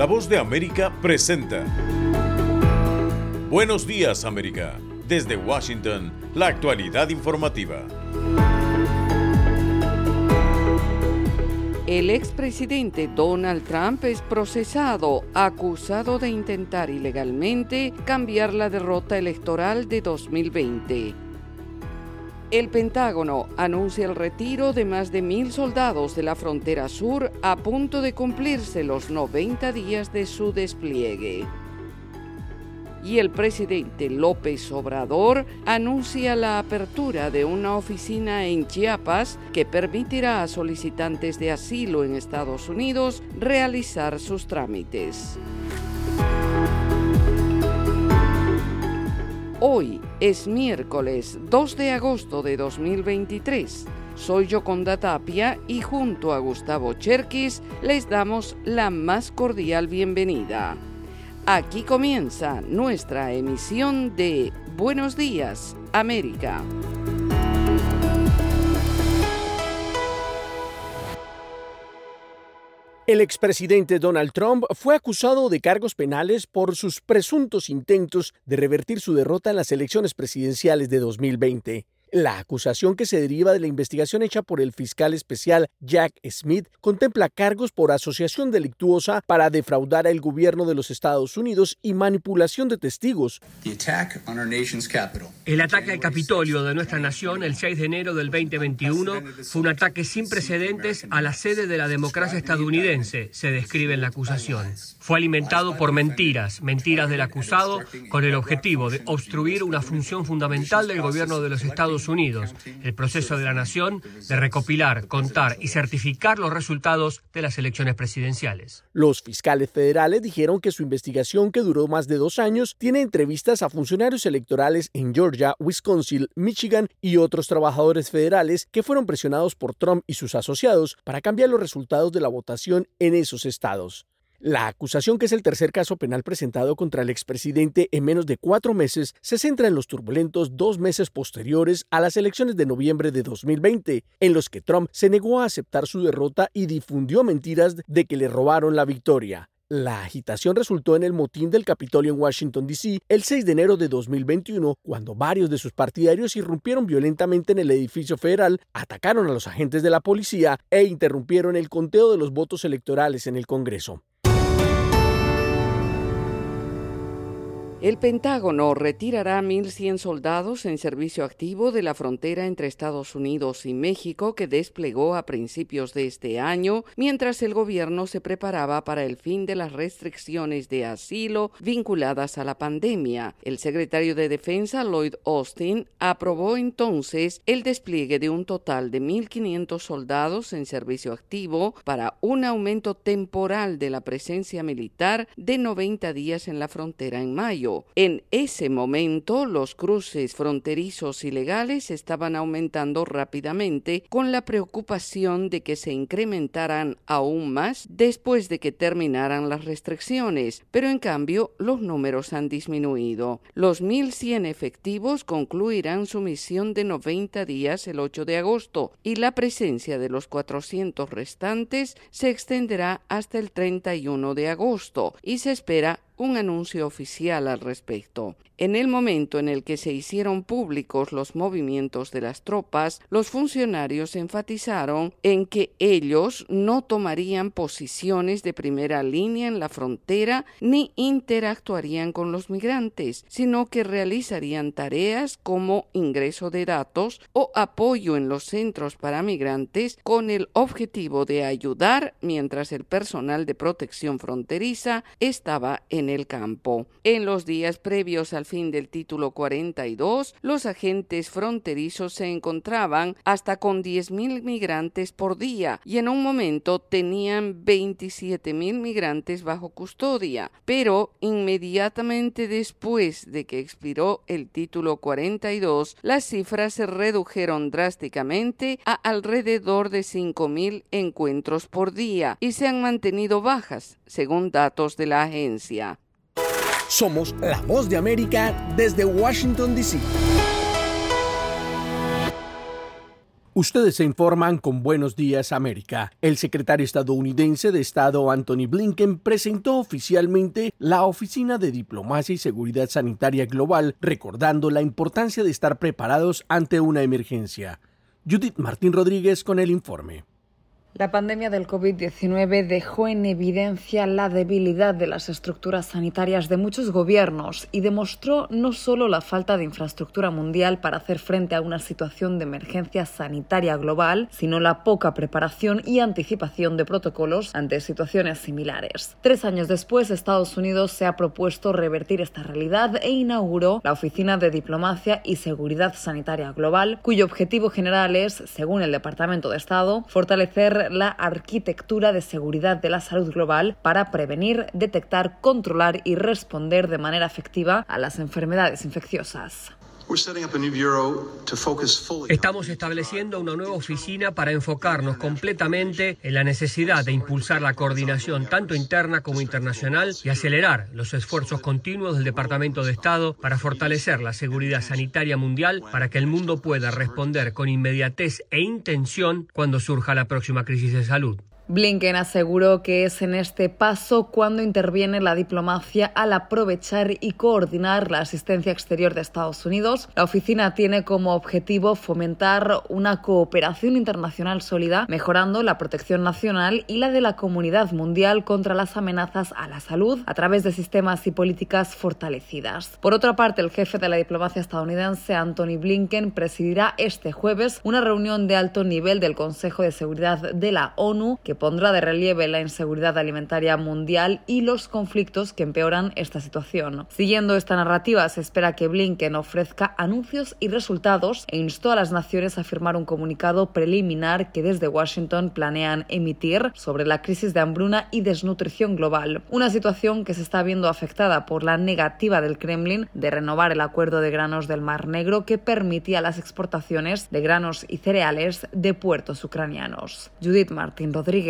La voz de América presenta. Buenos días América. Desde Washington, la actualidad informativa. El expresidente Donald Trump es procesado, acusado de intentar ilegalmente cambiar la derrota electoral de 2020. El Pentágono anuncia el retiro de más de mil soldados de la frontera sur a punto de cumplirse los 90 días de su despliegue. Y el presidente López Obrador anuncia la apertura de una oficina en Chiapas que permitirá a solicitantes de asilo en Estados Unidos realizar sus trámites. Hoy es miércoles 2 de agosto de 2023. Soy Yoconda Tapia y junto a Gustavo Cherkis les damos la más cordial bienvenida. Aquí comienza nuestra emisión de Buenos Días, América. El expresidente Donald Trump fue acusado de cargos penales por sus presuntos intentos de revertir su derrota en las elecciones presidenciales de 2020. La acusación que se deriva de la investigación hecha por el fiscal especial Jack Smith contempla cargos por asociación delictuosa para defraudar al gobierno de los Estados Unidos y manipulación de testigos. El ataque al Capitolio de nuestra nación el 6 de enero del 2021 fue un ataque sin precedentes a la sede de la democracia estadounidense, se describe en la acusación. Fue alimentado por mentiras, mentiras del acusado, con el objetivo de obstruir una función fundamental del gobierno de los Estados Unidos, el proceso de la nación de recopilar, contar y certificar los resultados de las elecciones presidenciales. Los fiscales federales dijeron que su investigación, que duró más de dos años, tiene entrevistas a funcionarios electorales en Georgia, Wisconsin, Michigan y otros trabajadores federales que fueron presionados por Trump y sus asociados para cambiar los resultados de la votación en esos estados. La acusación, que es el tercer caso penal presentado contra el expresidente en menos de cuatro meses, se centra en los turbulentos dos meses posteriores a las elecciones de noviembre de 2020, en los que Trump se negó a aceptar su derrota y difundió mentiras de que le robaron la victoria. La agitación resultó en el motín del Capitolio en Washington, D.C. el 6 de enero de 2021, cuando varios de sus partidarios irrumpieron violentamente en el edificio federal, atacaron a los agentes de la policía e interrumpieron el conteo de los votos electorales en el Congreso. El Pentágono retirará 1.100 soldados en servicio activo de la frontera entre Estados Unidos y México que desplegó a principios de este año, mientras el gobierno se preparaba para el fin de las restricciones de asilo vinculadas a la pandemia. El secretario de Defensa, Lloyd Austin, aprobó entonces el despliegue de un total de 1.500 soldados en servicio activo para un aumento temporal de la presencia militar de 90 días en la frontera en mayo. En ese momento, los cruces fronterizos ilegales estaban aumentando rápidamente con la preocupación de que se incrementaran aún más después de que terminaran las restricciones, pero en cambio los números han disminuido. Los 1.100 efectivos concluirán su misión de 90 días el 8 de agosto y la presencia de los 400 restantes se extenderá hasta el 31 de agosto y se espera un anuncio oficial al respecto. En el momento en el que se hicieron públicos los movimientos de las tropas, los funcionarios enfatizaron en que ellos no tomarían posiciones de primera línea en la frontera ni interactuarían con los migrantes, sino que realizarían tareas como ingreso de datos o apoyo en los centros para migrantes con el objetivo de ayudar mientras el personal de protección fronteriza estaba en el campo. En los días previos al fin del título 42, los agentes fronterizos se encontraban hasta con 10.000 migrantes por día y en un momento tenían 27.000 migrantes bajo custodia, pero inmediatamente después de que expiró el título 42, las cifras se redujeron drásticamente a alrededor de 5.000 encuentros por día y se han mantenido bajas, según datos de la agencia. Somos la voz de América desde Washington, D.C. Ustedes se informan con Buenos Días América. El secretario estadounidense de Estado Anthony Blinken presentó oficialmente la Oficina de Diplomacia y Seguridad Sanitaria Global, recordando la importancia de estar preparados ante una emergencia. Judith Martín Rodríguez con el informe. La pandemia del COVID-19 dejó en evidencia la debilidad de las estructuras sanitarias de muchos gobiernos y demostró no solo la falta de infraestructura mundial para hacer frente a una situación de emergencia sanitaria global, sino la poca preparación y anticipación de protocolos ante situaciones similares. Tres años después, Estados Unidos se ha propuesto revertir esta realidad e inauguró la Oficina de Diplomacia y Seguridad Sanitaria Global, cuyo objetivo general es, según el Departamento de Estado, fortalecer la arquitectura de seguridad de la salud global para prevenir, detectar, controlar y responder de manera efectiva a las enfermedades infecciosas. Estamos estableciendo una nueva oficina para enfocarnos completamente en la necesidad de impulsar la coordinación tanto interna como internacional y acelerar los esfuerzos continuos del Departamento de Estado para fortalecer la seguridad sanitaria mundial para que el mundo pueda responder con inmediatez e intención cuando surja la próxima crisis de salud. Blinken aseguró que es en este paso cuando interviene la diplomacia al aprovechar y coordinar la asistencia exterior de Estados Unidos. La oficina tiene como objetivo fomentar una cooperación internacional sólida, mejorando la protección nacional y la de la comunidad mundial contra las amenazas a la salud a través de sistemas y políticas fortalecidas. Por otra parte, el jefe de la diplomacia estadounidense, Anthony Blinken, presidirá este jueves una reunión de alto nivel del Consejo de Seguridad de la ONU que pondrá de relieve la inseguridad alimentaria mundial y los conflictos que empeoran esta situación. Siguiendo esta narrativa, se espera que Blinken ofrezca anuncios y resultados e instó a las naciones a firmar un comunicado preliminar que desde Washington planean emitir sobre la crisis de hambruna y desnutrición global, una situación que se está viendo afectada por la negativa del Kremlin de renovar el acuerdo de granos del Mar Negro que permitía las exportaciones de granos y cereales de puertos ucranianos. Judith Martín Rodríguez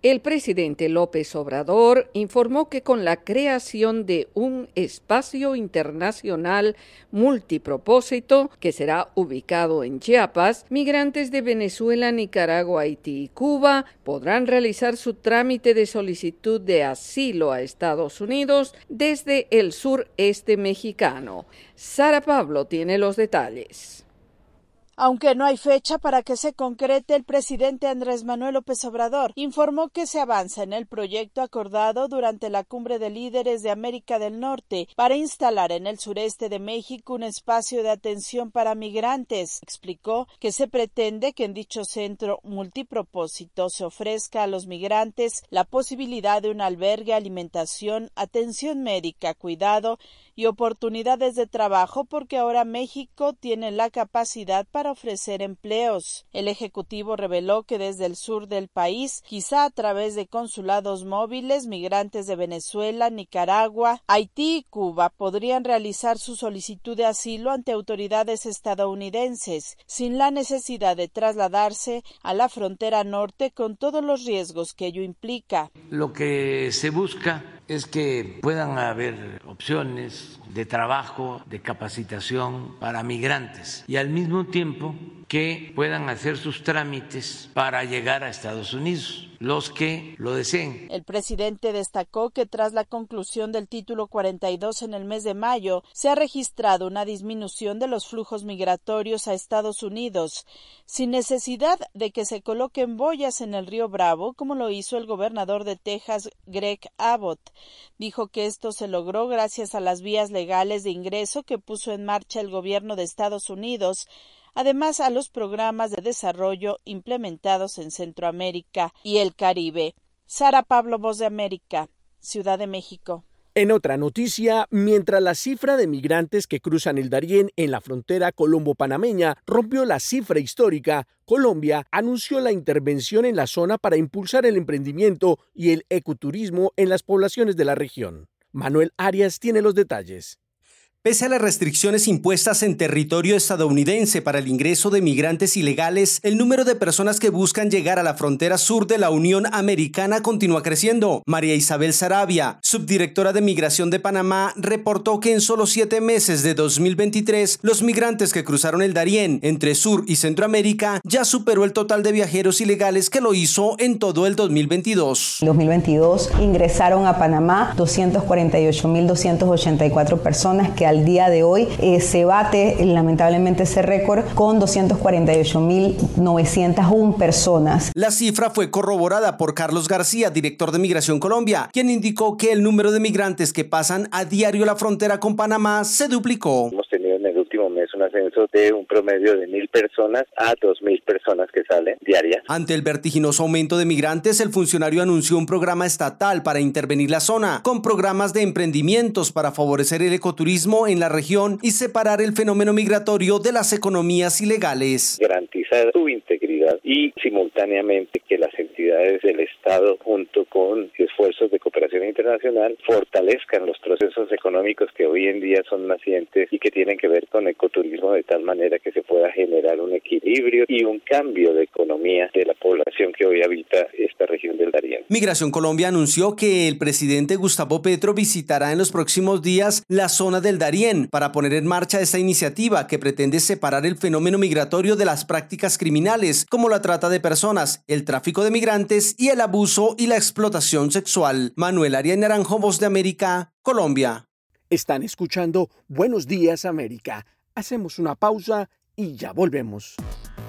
El presidente López Obrador informó que con la creación de un espacio internacional multipropósito que será ubicado en Chiapas, migrantes de Venezuela, Nicaragua, Haití y Cuba podrán realizar su trámite de solicitud de asilo a Estados Unidos desde el sureste mexicano. Sara Pablo tiene los detalles. Aunque no hay fecha para que se concrete, el presidente Andrés Manuel López Obrador informó que se avanza en el proyecto acordado durante la cumbre de líderes de América del Norte para instalar en el sureste de México un espacio de atención para migrantes. Explicó que se pretende que en dicho centro multipropósito se ofrezca a los migrantes la posibilidad de un albergue, alimentación, atención médica, cuidado y oportunidades de trabajo porque ahora México tiene la capacidad para ofrecer empleos. El Ejecutivo reveló que desde el sur del país, quizá a través de consulados móviles, migrantes de Venezuela, Nicaragua, Haití y Cuba podrían realizar su solicitud de asilo ante autoridades estadounidenses sin la necesidad de trasladarse a la frontera norte con todos los riesgos que ello implica. Lo que se busca es que puedan haber opciones de trabajo, de capacitación para migrantes. Y al mismo tiempo que puedan hacer sus trámites para llegar a Estados Unidos los que lo deseen. El presidente destacó que tras la conclusión del título 42 en el mes de mayo, se ha registrado una disminución de los flujos migratorios a Estados Unidos, sin necesidad de que se coloquen boyas en el río Bravo, como lo hizo el gobernador de Texas, Greg Abbott. Dijo que esto se logró gracias a las vías legales de ingreso que puso en marcha el gobierno de Estados Unidos además a los programas de desarrollo implementados en Centroamérica y el Caribe. Sara Pablo, Voz de América, Ciudad de México. En otra noticia, mientras la cifra de migrantes que cruzan el Darién en la frontera colombo-panameña rompió la cifra histórica, Colombia anunció la intervención en la zona para impulsar el emprendimiento y el ecoturismo en las poblaciones de la región. Manuel Arias tiene los detalles. Pese a las restricciones impuestas en territorio estadounidense para el ingreso de migrantes ilegales, el número de personas que buscan llegar a la frontera sur de la Unión Americana continúa creciendo. María Isabel Sarabia, subdirectora de Migración de Panamá, reportó que en solo siete meses de 2023, los migrantes que cruzaron el Darién entre Sur y Centroamérica ya superó el total de viajeros ilegales que lo hizo en todo el 2022. En 2022 ingresaron a Panamá 248.284 personas que al día de hoy eh, se bate lamentablemente ese récord con 248.901 personas. La cifra fue corroborada por Carlos García, director de Migración Colombia, quien indicó que el número de migrantes que pasan a diario la frontera con Panamá se duplicó. Hemos tenido en el último mes un ascenso de un promedio de mil personas a dos mil personas que salen diarias. Ante el vertiginoso aumento de migrantes, el funcionario anunció un programa estatal para intervenir la zona, con programas de emprendimientos para favorecer el ecoturismo en la región y separar el fenómeno migratorio de las economías ilegales. Garantizar su integridad y simultáneamente que las entidades del Estado, junto con esfuerzos de cooperación internacional, fortalezcan los procesos económicos que hoy en día son nacientes y que tienen que ver con ecoturismo de tal manera que se pueda generar un equilibrio y un cambio de economía de la población que hoy habita esta región del Darién. Migración Colombia anunció que el presidente Gustavo Petro visitará en los próximos días la zona del Darién para poner en marcha esta iniciativa que pretende separar el fenómeno migratorio de las prácticas criminales como la trata de personas, el tráfico de migrantes y el abuso y la explotación sexual. Manuel Arias Naranjo, Voz de América, Colombia. Están escuchando Buenos Días América. Hacemos una pausa y ya volvemos.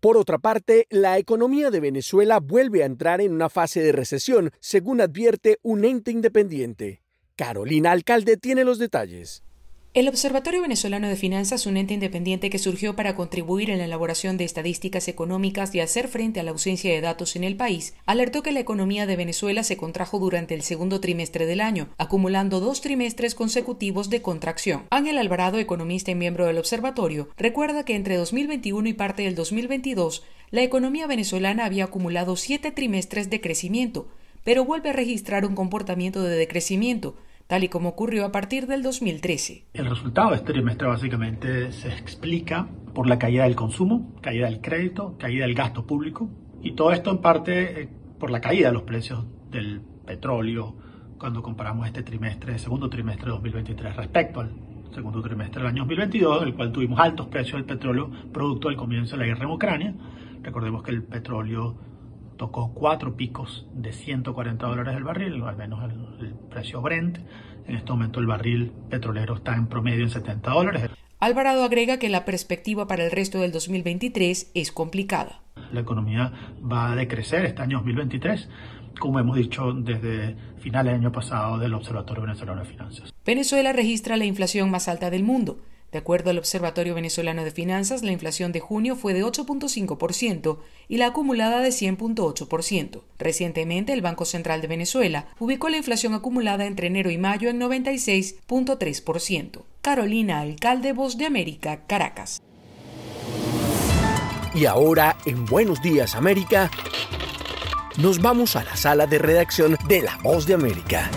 Por otra parte, la economía de Venezuela vuelve a entrar en una fase de recesión, según advierte un ente independiente. Carolina Alcalde tiene los detalles. El Observatorio Venezolano de Finanzas, un ente independiente que surgió para contribuir en la elaboración de estadísticas económicas y hacer frente a la ausencia de datos en el país, alertó que la economía de Venezuela se contrajo durante el segundo trimestre del año, acumulando dos trimestres consecutivos de contracción. Ángel Alvarado, economista y miembro del observatorio, recuerda que entre 2021 y parte del 2022, la economía venezolana había acumulado siete trimestres de crecimiento, pero vuelve a registrar un comportamiento de decrecimiento, tal y como ocurrió a partir del 2013. El resultado de este trimestre básicamente se explica por la caída del consumo, caída del crédito, caída del gasto público y todo esto en parte eh, por la caída de los precios del petróleo cuando comparamos este trimestre, segundo trimestre de 2023 respecto al segundo trimestre del año 2022, en el cual tuvimos altos precios del petróleo producto del comienzo de la guerra en Ucrania. Recordemos que el petróleo tocó cuatro picos de 140 dólares el barril, al menos el, precio Brent. En este momento el barril petrolero está en promedio en 70 dólares. Alvarado agrega que la perspectiva para el resto del 2023 es complicada. La economía va a decrecer este año 2023, como hemos dicho desde finales del año pasado del Observatorio Venezolano de Finanzas. Venezuela registra la inflación más alta del mundo. De acuerdo al Observatorio Venezolano de Finanzas, la inflación de junio fue de 8.5% y la acumulada de 100.8%. Recientemente, el Banco Central de Venezuela ubicó la inflación acumulada entre enero y mayo en 96.3%. Carolina Alcalde, Voz de América, Caracas. Y ahora, en Buenos Días América, nos vamos a la sala de redacción de La Voz de América.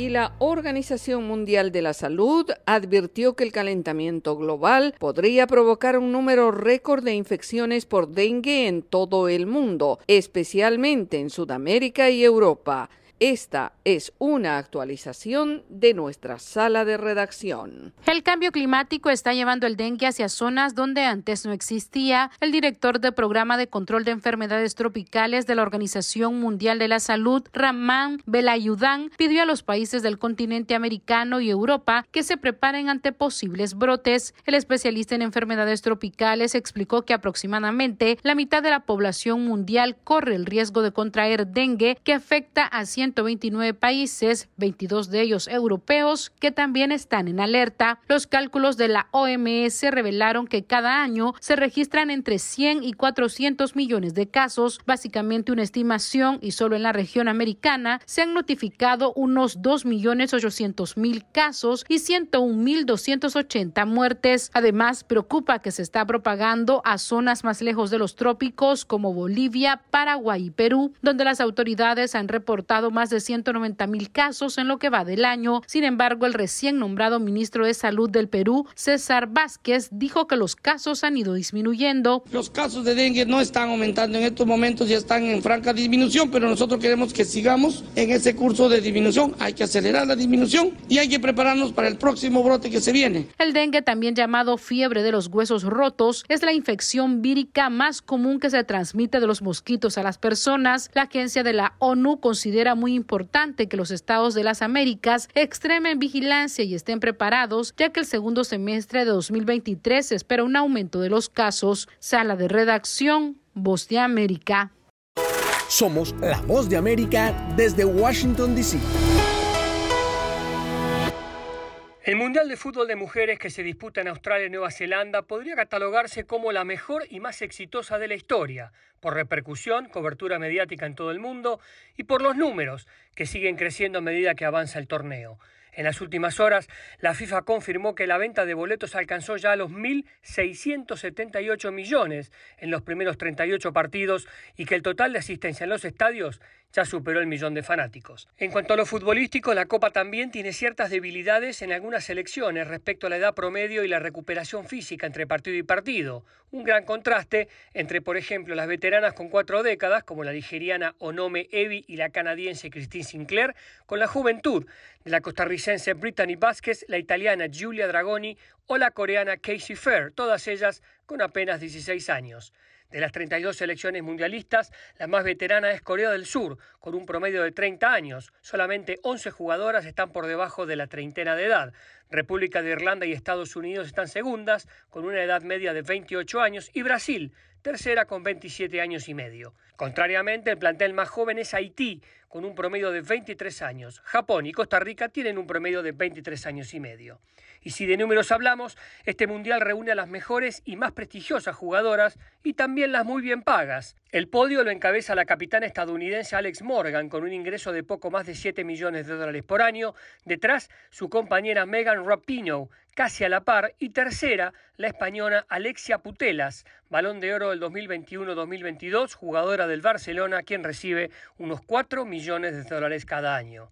Y la Organización Mundial de la Salud advirtió que el calentamiento global podría provocar un número récord de infecciones por dengue en todo el mundo, especialmente en Sudamérica y Europa. Esta es una actualización de nuestra sala de redacción. El cambio climático está llevando el dengue hacia zonas donde antes no existía. El director del Programa de Control de Enfermedades Tropicales de la Organización Mundial de la Salud, Ramán Belayudán, pidió a los países del continente americano y Europa que se preparen ante posibles brotes. El especialista en enfermedades tropicales explicó que aproximadamente la mitad de la población mundial corre el riesgo de contraer dengue que afecta a 129 países, 22 de ellos europeos, que también están en alerta. Los cálculos de la OMS revelaron que cada año se registran entre 100 y 400 millones de casos, básicamente una estimación, y solo en la región americana se han notificado unos 2.800.000 casos y 101.280 muertes. Además, preocupa que se está propagando a zonas más lejos de los trópicos como Bolivia, Paraguay y Perú, donde las autoridades han reportado más más de 190 mil casos en lo que va del año. Sin embargo, el recién nombrado ministro de Salud del Perú, César Vázquez, dijo que los casos han ido disminuyendo. Los casos de dengue no están aumentando en estos momentos, ya están en franca disminución, pero nosotros queremos que sigamos en ese curso de disminución. Hay que acelerar la disminución y hay que prepararnos para el próximo brote que se viene. El dengue, también llamado fiebre de los huesos rotos, es la infección vírica más común que se transmite de los mosquitos a las personas. La agencia de la ONU considera muy importante que los estados de las Américas extremen vigilancia y estén preparados, ya que el segundo semestre de 2023 se espera un aumento de los casos. Sala de redacción, Voz de América. Somos la Voz de América desde Washington, D.C. El Mundial de Fútbol de Mujeres que se disputa en Australia y Nueva Zelanda podría catalogarse como la mejor y más exitosa de la historia, por repercusión, cobertura mediática en todo el mundo y por los números, que siguen creciendo a medida que avanza el torneo. En las últimas horas, la FIFA confirmó que la venta de boletos alcanzó ya los 1.678 millones en los primeros 38 partidos y que el total de asistencia en los estadios ya superó el millón de fanáticos. En cuanto a lo futbolístico, la Copa también tiene ciertas debilidades en algunas selecciones respecto a la edad promedio y la recuperación física entre partido y partido. Un gran contraste entre, por ejemplo, las veteranas con cuatro décadas, como la nigeriana Onome Evi y la canadiense Christine Sinclair, con la juventud de la costarricense Brittany Vázquez, la italiana Giulia Dragoni o la coreana Casey Fair, todas ellas con apenas 16 años. De las 32 selecciones mundialistas, la más veterana es Corea del Sur, con un promedio de 30 años. Solamente 11 jugadoras están por debajo de la treintena de edad. República de Irlanda y Estados Unidos están segundas, con una edad media de 28 años, y Brasil, tercera con 27 años y medio. Contrariamente, el plantel más joven es Haití, con un promedio de 23 años. Japón y Costa Rica tienen un promedio de 23 años y medio. Y si de números hablamos, este mundial reúne a las mejores y más prestigiosas jugadoras y también las muy bien pagas. El podio lo encabeza la capitana estadounidense Alex Morgan con un ingreso de poco más de 7 millones de dólares por año. Detrás, su compañera Megan Rapinoe, casi a la par. Y tercera, la española Alexia Putelas, balón de oro del 2021-2022, jugadora del Barcelona, quien recibe unos 4 millones de dólares cada año.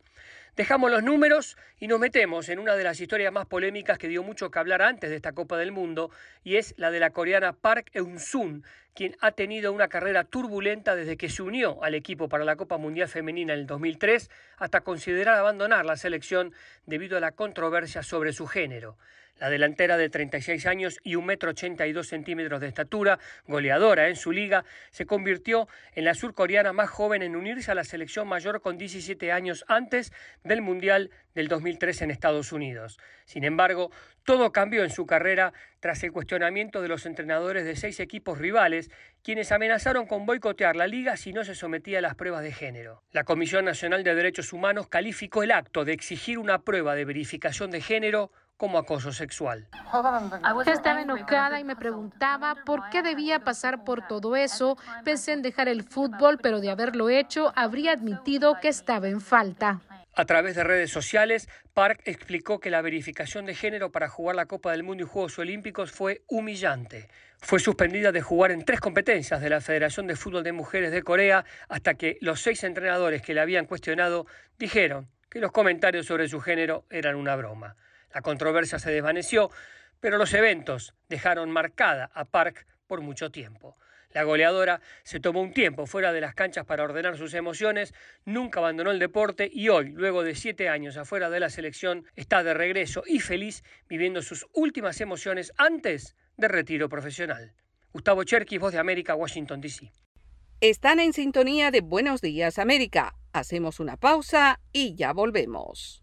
Dejamos los números y nos metemos en una de las historias más polémicas que dio mucho que hablar antes de esta Copa del Mundo y es la de la coreana Park Eun-sun, quien ha tenido una carrera turbulenta desde que se unió al equipo para la Copa Mundial Femenina en el 2003 hasta considerar abandonar la selección debido a la controversia sobre su género. La delantera de 36 años y 1,82 m centímetros de estatura, goleadora en su liga, se convirtió en la surcoreana más joven en unirse a la selección mayor con 17 años antes del Mundial del 2003 en Estados Unidos. Sin embargo, todo cambió en su carrera tras el cuestionamiento de los entrenadores de seis equipos rivales, quienes amenazaron con boicotear la liga si no se sometía a las pruebas de género. La Comisión Nacional de Derechos Humanos calificó el acto de exigir una prueba de verificación de género como acoso sexual. Estaba enojada y me preguntaba por qué debía pasar por todo eso. Pensé en dejar el fútbol, pero de haberlo hecho, habría admitido que estaba en falta. A través de redes sociales, Park explicó que la verificación de género para jugar la Copa del Mundo y Juegos Olímpicos fue humillante. Fue suspendida de jugar en tres competencias de la Federación de Fútbol de Mujeres de Corea hasta que los seis entrenadores que la habían cuestionado dijeron que los comentarios sobre su género eran una broma. La controversia se desvaneció, pero los eventos dejaron marcada a Park por mucho tiempo. La goleadora se tomó un tiempo fuera de las canchas para ordenar sus emociones, nunca abandonó el deporte y hoy, luego de siete años afuera de la selección, está de regreso y feliz viviendo sus últimas emociones antes de retiro profesional. Gustavo Cherky, Voz de América, Washington, D.C. Están en sintonía de Buenos Días América. Hacemos una pausa y ya volvemos.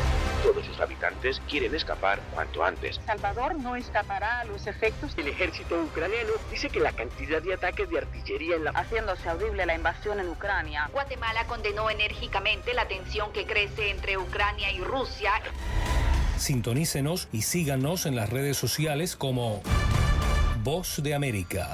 Todos sus habitantes quieren escapar cuanto antes. Salvador no escapará a los efectos. El ejército ucraniano dice que la cantidad de ataques de artillería en la... Haciéndose audible la invasión en Ucrania. Guatemala condenó enérgicamente la tensión que crece entre Ucrania y Rusia. Sintonícenos y síganos en las redes sociales como Voz de América.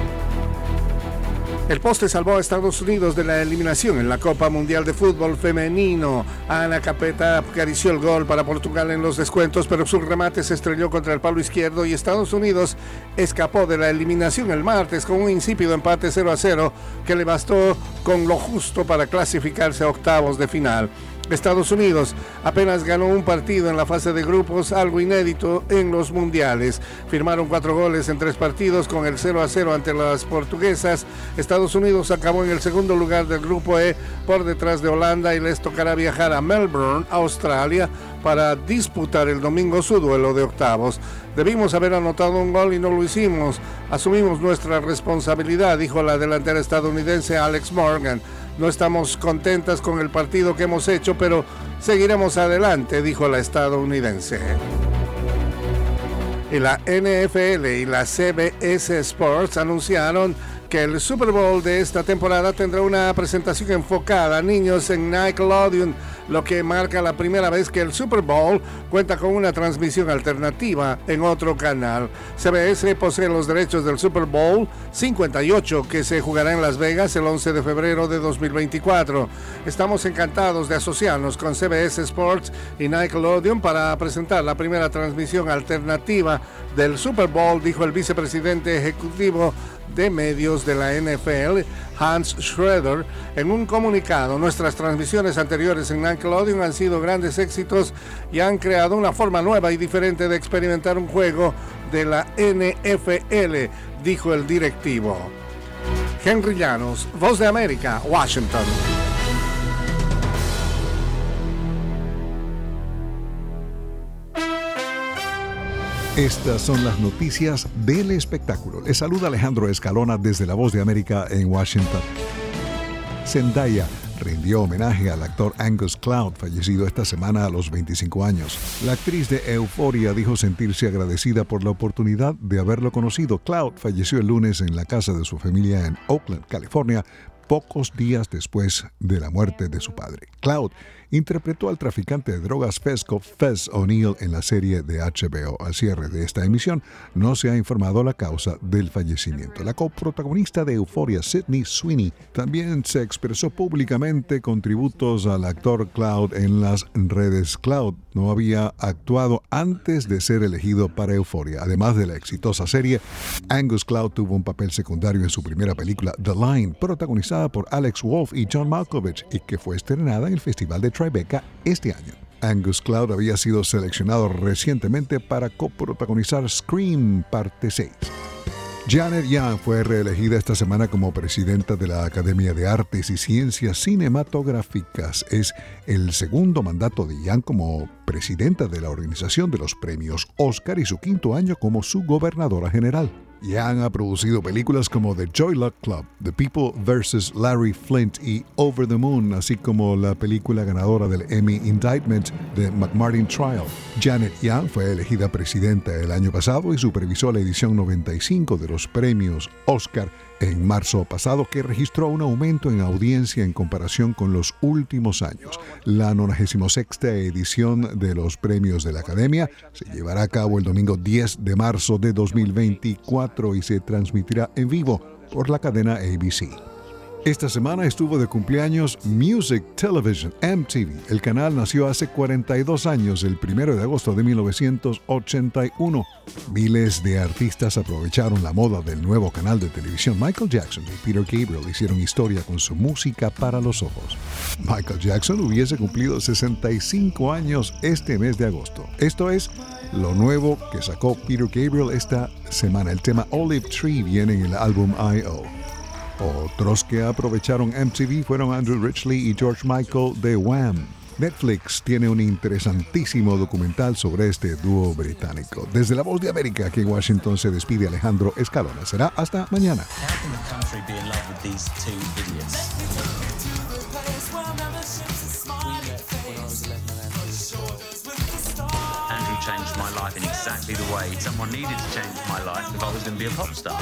El poste salvó a Estados Unidos de la eliminación en la Copa Mundial de Fútbol Femenino. Ana Capeta acarició el gol para Portugal en los descuentos, pero su remate se estrelló contra el palo izquierdo y Estados Unidos escapó de la eliminación el martes con un insípido empate 0 a 0 que le bastó con lo justo para clasificarse a octavos de final. Estados Unidos apenas ganó un partido en la fase de grupos, algo inédito en los mundiales. Firmaron cuatro goles en tres partidos con el 0 a 0 ante las portuguesas. Estados Unidos acabó en el segundo lugar del grupo E por detrás de Holanda y les tocará viajar a Melbourne, Australia, para disputar el domingo su duelo de octavos. Debimos haber anotado un gol y no lo hicimos. Asumimos nuestra responsabilidad, dijo la delantera estadounidense Alex Morgan. No estamos contentas con el partido que hemos hecho, pero seguiremos adelante, dijo la estadounidense. Y la NFL y la CBS Sports anunciaron que el Super Bowl de esta temporada tendrá una presentación enfocada a niños en Nickelodeon lo que marca la primera vez que el Super Bowl cuenta con una transmisión alternativa en otro canal. CBS posee los derechos del Super Bowl 58 que se jugará en Las Vegas el 11 de febrero de 2024. Estamos encantados de asociarnos con CBS Sports y Nickelodeon para presentar la primera transmisión alternativa del Super Bowl, dijo el vicepresidente ejecutivo de medios de la NFL, Hans Schroeder, en un comunicado. Nuestras transmisiones anteriores en Nickelodeon han sido grandes éxitos y han creado una forma nueva y diferente de experimentar un juego de la NFL, dijo el directivo. Henry Llanos, Voz de América, Washington. Estas son las noticias del espectáculo. Les saluda Alejandro Escalona desde La Voz de América en Washington. Zendaya rindió homenaje al actor Angus Cloud, fallecido esta semana a los 25 años. La actriz de Euphoria dijo sentirse agradecida por la oportunidad de haberlo conocido. Cloud falleció el lunes en la casa de su familia en Oakland, California, pocos días después de la muerte de su padre. Cloud interpretó al traficante de drogas Fesco Fez O'Neill en la serie de HBO. Al cierre de esta emisión no se ha informado la causa del fallecimiento. La coprotagonista de Euphoria, Sidney Sweeney, también se expresó públicamente con tributos al actor Cloud en las redes. Cloud no había actuado antes de ser elegido para Euphoria. Además de la exitosa serie, Angus Cloud tuvo un papel secundario en su primera película The Line, protagonizada por Alex Wolff y John Malkovich y que fue estrenada en el Festival de Tribeca este año. Angus Cloud había sido seleccionado recientemente para coprotagonizar Scream Parte 6. Janet Young fue reelegida esta semana como presidenta de la Academia de Artes y Ciencias Cinematográficas. Es el segundo mandato de Young como presidenta de la organización de los premios Oscar y su quinto año como su gobernadora general. Yang ha producido películas como The Joy Luck Club, The People vs. Larry Flint y Over the Moon, así como la película ganadora del Emmy Indictment de McMartin Trial. Janet Yang fue elegida presidenta el año pasado y supervisó la edición 95 de los premios Oscar en marzo pasado que registró un aumento en audiencia en comparación con los últimos años. La 96 edición de los premios de la Academia se llevará a cabo el domingo 10 de marzo de 2024 y se transmitirá en vivo por la cadena ABC. Esta semana estuvo de cumpleaños Music Television, MTV. El canal nació hace 42 años, el 1 de agosto de 1981. Miles de artistas aprovecharon la moda del nuevo canal de televisión. Michael Jackson y Peter Gabriel hicieron historia con su música para los ojos. Michael Jackson hubiese cumplido 65 años este mes de agosto. Esto es lo nuevo que sacó Peter Gabriel esta semana. El tema Olive Tree viene en el álbum I.O. Otros que aprovecharon MTV fueron Andrew Ridgely y George Michael de Wham. Netflix tiene un interesantísimo documental sobre este dúo británico. Desde la voz de América, aquí en Washington se despide Alejandro Escalona. Será hasta mañana. Changed my life in exactly the way someone needed to change my life if I was going to be a pop star.